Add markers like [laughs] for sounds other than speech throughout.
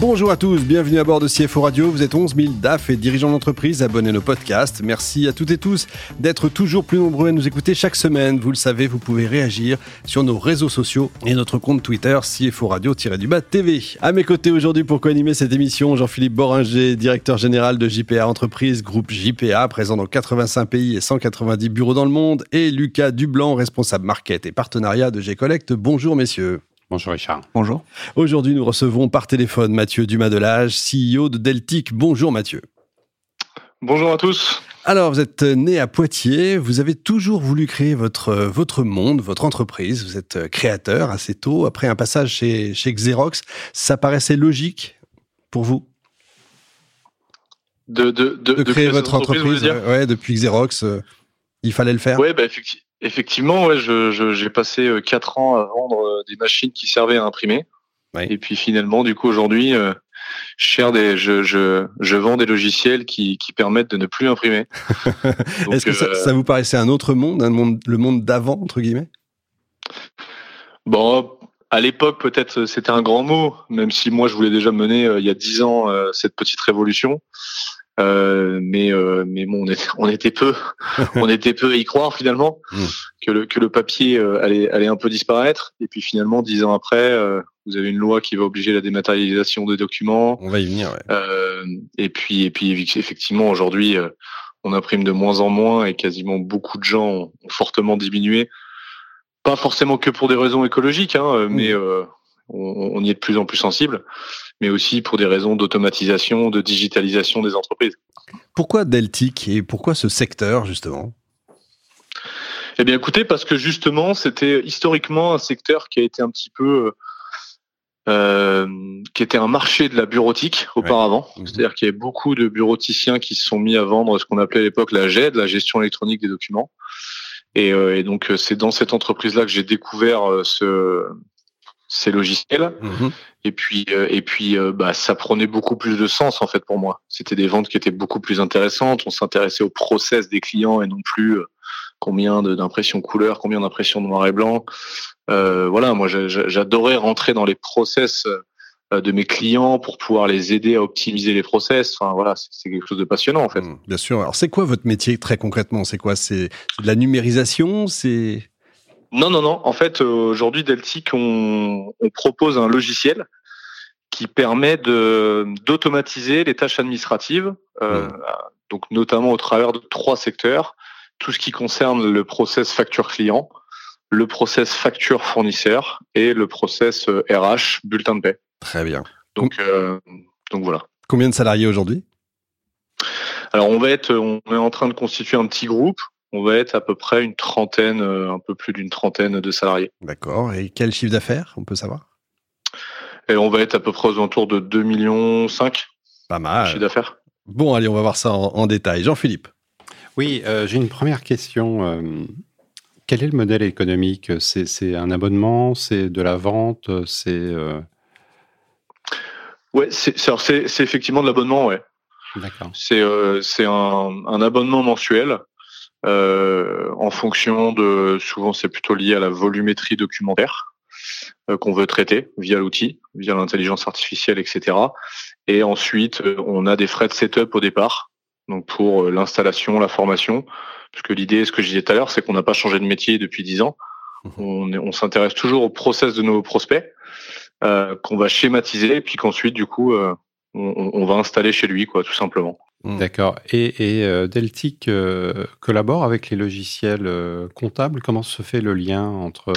Bonjour à tous, bienvenue à bord de CFO Radio. Vous êtes 11 000 DAF et dirigeants d'entreprise abonnés à nos podcasts. Merci à toutes et tous d'être toujours plus nombreux à nous écouter chaque semaine. Vous le savez, vous pouvez réagir sur nos réseaux sociaux et notre compte Twitter CFO Radio-du-bas TV. À mes côtés aujourd'hui pour co-animer cette émission, Jean-Philippe Boringer, directeur général de JPA Entreprise, groupe JPA, présent dans 85 pays et 190 bureaux dans le monde, et Lucas Dublanc, responsable market et partenariat de G-Collect. Bonjour messieurs. Bonjour Richard. Bonjour. Aujourd'hui, nous recevons par téléphone Mathieu Dumas-Delage, CEO de Deltic. Bonjour Mathieu. Bonjour à tous. Alors, vous êtes né à Poitiers, vous avez toujours voulu créer votre, votre monde, votre entreprise, vous êtes créateur assez tôt, après un passage chez, chez Xerox, ça paraissait logique pour vous? De, de, de, créer votre entreprise, ouais, depuis Xerox, euh, il fallait le faire Oui, bah, effectivement. Effectivement, ouais, j'ai je, passé euh, quatre ans à vendre euh, des machines qui servaient à imprimer. Et puis finalement, du coup, aujourd'hui, euh, je, des, je, je, je, vends des logiciels qui, qui permettent de ne plus imprimer. [laughs] Est-ce que ça, ça, vous paraissait un autre monde, un monde le monde d'avant, entre guillemets? Bon, à l'époque, peut-être c'était un grand mot, même si moi, je voulais déjà mener il y a dix ans cette petite révolution. Euh, mais euh, mais bon, on était, on était peu, [laughs] on était peu à y croire finalement hmm. que le que le papier euh, allait allait un peu disparaître. Et puis finalement, dix ans après, vous avez une loi qui va obliger la dématérialisation des documents. On va y venir. Ouais. et puis et puis effectivement, aujourd'hui, on imprime de moins en moins et quasiment beaucoup de gens ont, fortement diminué. Pas forcément que pour des raisons écologiques, hein, hmm. mais on, on, y est de plus en plus sensible mais aussi pour des raisons d'automatisation, de digitalisation des entreprises. Pourquoi Deltic et pourquoi ce secteur justement? Eh bien écoutez, parce que justement c'était historiquement un secteur qui a été un petit peu... Euh, qui était un marché de la bureautique auparavant. Mhm. C'est-à-dire qu'il y avait beaucoup de bureauticiens qui se sont mis à vendre ce qu'on appelait à l'époque la GED, la gestion électronique des documents. Et, euh, et donc c'est dans cette entreprise-là que j'ai découvert euh, ce, ces logiciels. Mhm. Et puis, euh, et puis, euh, bah, ça prenait beaucoup plus de sens en fait pour moi. C'était des ventes qui étaient beaucoup plus intéressantes. On s'intéressait au process des clients et non plus euh, combien d'impressions couleur, combien d'impressions noir et blanc. voilà, moi, j'adorais rentrer dans les process de mes clients pour pouvoir les aider à optimiser les process. Enfin voilà, c'est quelque chose de passionnant en fait. Mhm, bien sûr. Alors c'est quoi votre métier très concrètement? C'est quoi? C'est de la numérisation? C'est non, non, non. En fait, aujourd'hui, Deltic, on, on, propose un logiciel qui permet de d'automatiser les tâches administratives, euh, mmh. donc notamment au travers de trois secteurs. Tout ce qui concerne le process facture client, le process facture fournisseur et le process RH euh, bulletin de paie. Très bien. Donc, euh, donc voilà. Combien de salariés aujourd'hui? Alors on va être, on est en train de constituer un petit groupe on va être à peu près une trentaine, euh, un peu plus d'une trentaine de salariés. D'accord. Et quel chiffre d'affaires, on peut savoir? Et on va être à peu près aux alentours de 2 millions 5. Pas mal. Chiffre d'affaires. Bon, allez, on va voir ça en, détail. Jean-Philippe. Oui, euh, j'ai une première question. Euh, quel est le modèle économique? C'est un abonnement? C'est de la vente? C'est Ouais, c'est effectivement de l'abonnement, ouais. D'accord. C'est un, un, abonnement mensuel euh, en fonction de, souvent c'est plutôt lié à la volumétrie documentaire euh, qu'on veut traiter via l'outil, via l'intelligence artificielle, etc. Et ensuite, euh, on a des frais de setup au départ, donc pour l'installation, la formation, parce que l'idée, ce que je disais tout à l'heure, c'est qu'on n'a pas changé de métier depuis dix ans. Mmh. On, on s'intéresse toujours au process de nos prospects, euh, qu'on va schématiser, et puis qu'ensuite, du coup, on, on, va installer chez lui, quoi, tout simplement. Mm. D'accord. Et, euh, Deltic euh, collabore avec les logiciels euh, comptables? Comment se fait le lien entre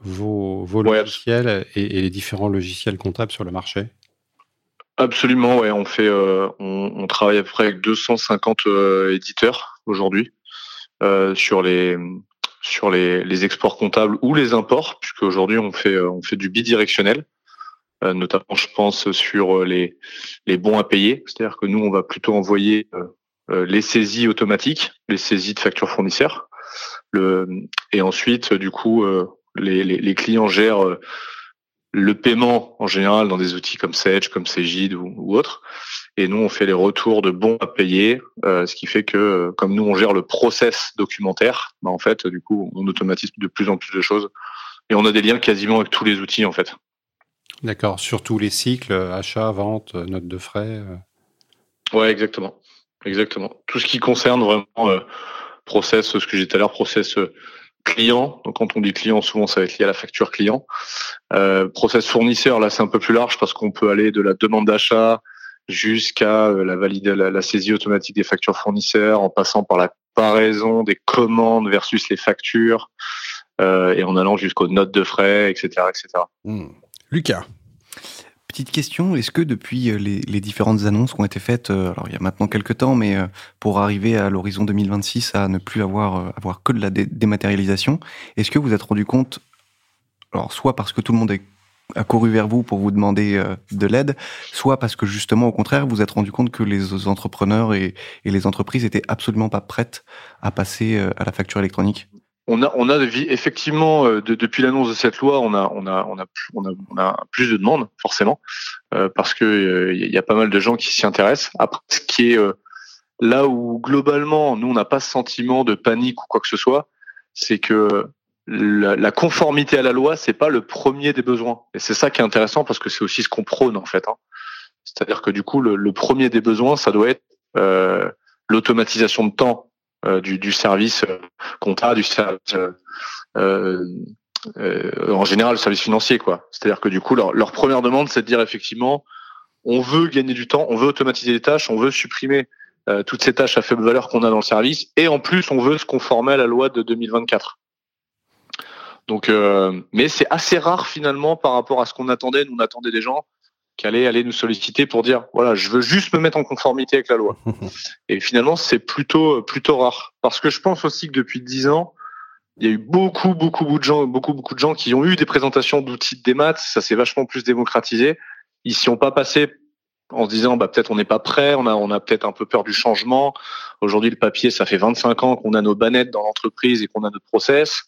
vos, logiciels et, les différents logiciels comptables sur le marché? Absolument, ouais. On fait, on, travaille à peu près avec 250 éditeurs aujourd'hui sur les sur les, les, exports comptables ou les imports, puisque aujourd'hui on fait on fait du bidirectionnel. Euh, notamment je pense sur euh, les, les bons à payer, c'est-à-dire que nous on va plutôt envoyer euh, les saisies automatiques, les saisies de factures fournisseurs, et ensuite du coup les clients gèrent le paiement en général dans des outils comme Sage, comme Cegid ou, ou autres. Et nous, on fait les retours de bons à payer, ce qui fait que comme nous, on gère le process documentaire, bah, en fait, du coup, on automatise de plus en plus de choses. Et on a des liens quasiment avec tous les outils, en fait. D'accord, sur tous les cycles, achat, vente, note de frais. Ouais, exactement. Exactement. Tout ce qui concerne vraiment process, ce que j'ai tout à l'heure, process client. Donc quand on dit client, souvent ça va être lié à la facture client. Euh, process fournisseur, là c'est un peu plus large parce qu'on peut aller de la demande d'achat jusqu'à euh, la, valide, la, saisie automatique des factures fournisseurs, en passant par la comparaison des commandes versus les factures, euh, et en allant jusqu'aux notes de frais, etc. etc. Lucas. Petite question, est-ce que depuis euh, les, différentes annonces qui ont été faites, euh, alors il y a maintenant quelques temps, mais euh, pour arriver à l'horizon 2026 à ne plus avoir, avoir que de la dématérialisation, est-ce que vous êtes rendu compte, alors soit parce que tout le monde a couru vers vous pour vous demander de l'aide, soit parce que justement au contraire vous êtes rendu compte que les entrepreneurs et, et les entreprises étaient absolument pas prêtes à passer à la facture électronique? On a, on a effectivement euh, depuis l'annonce de cette loi, on a, plus de demandes forcément euh, parce que il euh, y a pas mal de gens qui s'y intéressent. Après, ce qui est là où globalement, nous, on n'a pas ce sentiment de panique ou quoi que ce soit, c'est que la, conformité à la loi, c'est pas le premier des besoins. Et c'est ça qui est intéressant parce que c'est aussi ce qu'on prône en fait. Hein. C'est-à-dire que du coup, le, premier des besoins, ça doit être l'automatisation de temps euh, du, du, service euh, compta, du service euh, en général le service financier quoi. C'est-à-dire que du coup leur, leur première demande c'est de dire effectivement on veut gagner du temps, on veut automatiser les tâches, on veut supprimer toutes ces tâches à faible valeur qu'on a dans le service et en plus on veut se conformer à la loi de 2024. Donc, euh, mais c'est assez rare finalement par rapport à ce qu'on attendait. Nous on attendait des gens qui allait aller nous solliciter pour dire voilà je veux juste me mettre en conformité avec la loi. [laughs] Et finalement c'est plutôt plutôt rare. Parce que je pense aussi que depuis dix ans il y a eu beaucoup beaucoup beaucoup de gens beaucoup beaucoup de gens qui ont eu des présentations d'outils de démat. Ça s'est vachement plus démocratisé. Ils s'y ont pas passé en se disant bah peut-être on n'est pas prêt on a on a peut-être un peu peur du changement. Aujourd'hui le papier ça fait 25 ans qu'on a nos bannettes dans l'entreprise et qu'on a notre process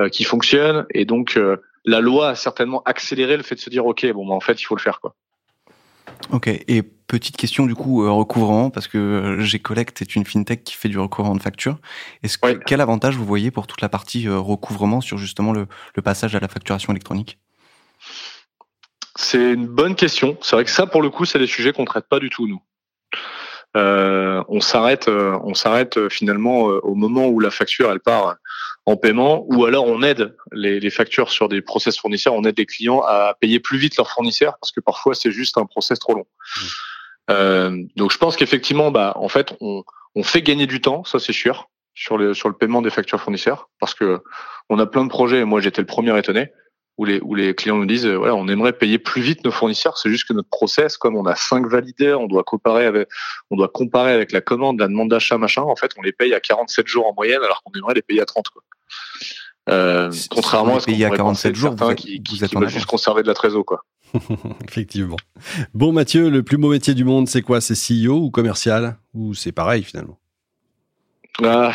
euh, qui fonctionne. Et donc euh, la loi a certainement accéléré le fait de se dire ok bon bah, en fait il faut le faire quoi. Ok et petite question du coup euh, recouvrement parce que euh, G-Collect est une fintech qui fait du recouvrement de facture. Est-ce que quel avantage vous voyez pour toute la partie euh, recouvrement sur justement le, passage à la facturation électronique? C'est une bonne question. C'est vrai que ça pour le coup c'est des sujets qu'on traite pas du tout nous. on s'arrête, on s'arrête finalement au moment où la facture elle part en paiement, ou alors on aide les, factures sur des process fournisseurs, on aide les clients à payer plus vite leurs fournisseurs parce que parfois c'est juste un process trop long. Mmh. Euh, donc je pense qu'effectivement, bah en fait, on, fait gagner du temps, ça c'est sûr, sur le sur le paiement des factures fournisseurs, parce que on a plein de projets. Et moi, j'étais le premier étonné où les où les clients nous disent euh, voilà, on aimerait payer plus vite nos fournisseurs. C'est juste que notre process, comme on a cinq valideurs, on doit comparer avec on doit comparer avec la commande, la demande d'achat, machin. En fait, on les paye à 47 jours en moyenne, alors qu'on aimerait les payer à 30. Quoi. Euh, contrairement à ce qu'on à 47 jours, vous, qui, qui, veulent juste conserver de la trésor, quoi. [laughs] Effectivement. Bon, Mathieu, le plus beau métier du monde, c'est quoi? C'est CEO ou commercial? Ou c'est pareil finalement? Ah,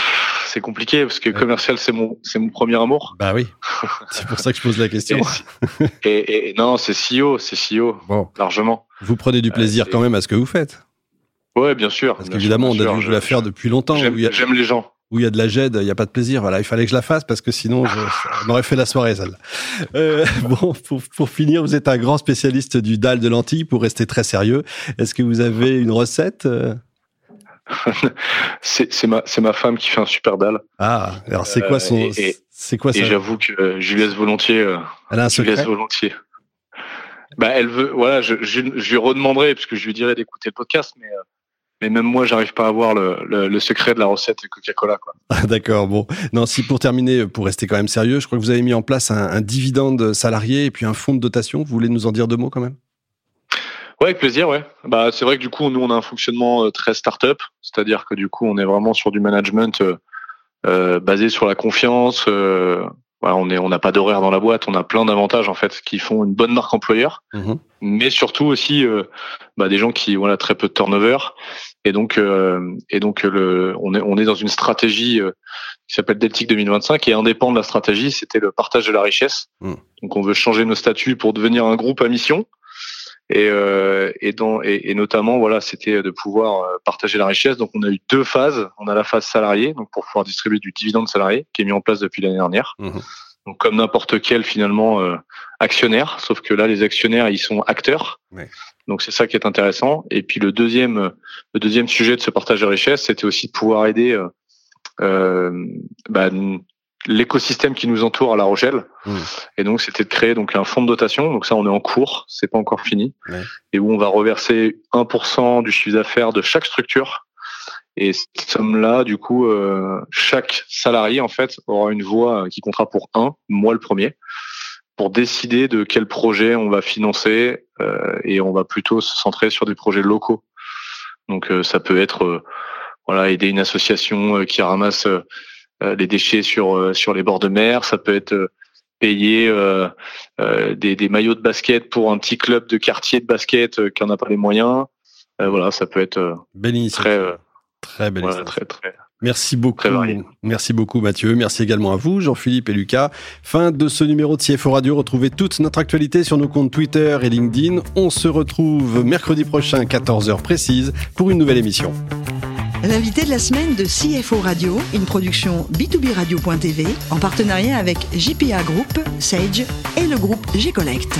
C'est compliqué parce que commercial, c'est mon, c'est mon premier amour. Bah oui. [laughs] C'est pour ça que je pose la question. et, non, c'est CEO, c'est CEO. Bon. Largement. Vous prenez du plaisir quand même à ce que vous faites Ouais, bien sûr. Parce qu'évidemment, on a dû la faire depuis longtemps. J'aime les gens où il y a de la GED, il n'y a pas de plaisir. Voilà, il fallait que je la fasse parce que sinon, je, on aurait fait la soirée, celle euh, [laughs] bon, pour, pour, finir, vous êtes un grand spécialiste du dalle de lentilles. Pour rester très sérieux, est-ce que vous avez une recette euh? [laughs] C'est ma, ma femme qui fait un super dalle. Ah, alors c'est quoi son. Euh, c'est quoi ça Et j'avoue que je lui laisse volontiers. Elle a un je lui laisse volontiers. Bah, elle veut, voilà, je, je, je lui redemanderai, parce que je lui dirais d'écouter le podcast, mais mais même moi, j'arrive pas à voir le, le, secret de la recette Coca-Cola. [laughs] Ah, d'accord. Bon, non. Si pour terminer, pour rester quand même sérieux, je crois que vous avez mis en place un, un dividende salarié et puis un fonds de dotation. Vous voulez nous en dire deux mots quand même? Ouais, avec plaisir. Ouais. Bah, c'est vrai que du coup, nous, on a un fonctionnement euh, très start-up, c'est-à-dire que du coup, on est vraiment sur du management euh, euh basé sur la confiance. Euh, on est, on n'a pas d'horaire dans la boîte, on a plein d'avantages en fait qui font une bonne marque employeur, mmh mais surtout aussi euh, bah, des gens qui voilà très peu de turnover et donc euh, et donc le, on est on est dans une stratégie euh, qui s'appelle Deltic 2025 et indépendant de la stratégie, c'était le partage de la richesse. Mmh. Donc on veut changer nos statuts pour devenir un groupe à mission Et, euh, et, dans, et, notamment, voilà, c'était de pouvoir euh, partager la richesse. Donc, on a eu deux phases. On a la phase salariée, donc pour pouvoir distribuer du dividende salarié, qui est mis en place depuis l'année dernière. Mmh. Donc, comme n'importe quel finalement euh, actionnaire, sauf que là, les actionnaires, ils sont acteurs. Donc, c'est ça qui est intéressant. Et puis, le deuxième, le deuxième sujet de ce partage de richesse, c'était aussi de pouvoir aider euh, euh bah, l'écosystème qui nous entoure à La Rochelle. Mmh. Et donc, c'était de créer donc un fonds de dotation. Donc ça, on est en cours, c'est pas encore fini, et où on va reverser 1% du chiffre d'affaires de chaque structure. Et cette somme-là, du coup, euh, chaque salarié en fait aura une voix qui comptera pour un, moi le premier, pour décider de quel projet on va financer. Euh, et on va plutôt se centrer sur des projets locaux. Donc euh, ça peut être euh, voilà aider une association qui ramasse euh, les déchets sur euh, sur les bords de mer. Ça peut être euh, payer des, des, maillots de basket pour un petit club de quartier de basket qui en a pas les moyens. voilà, ça peut être très très belle très, très, Merci beaucoup. Merci beaucoup Mathieu. Merci également à vous, Jean-Philippe et Lucas. Fin de ce numéro de CFO Radio. Retrouvez toute notre actualité sur nos comptes Twitter et LinkedIn. On se retrouve mercredi prochain, 14h précise, pour une nouvelle émission. L'invité de la semaine de CFO Radio, une production B2B Radio.tv en partenariat avec JPA Group, Sage et le groupe G-Collect.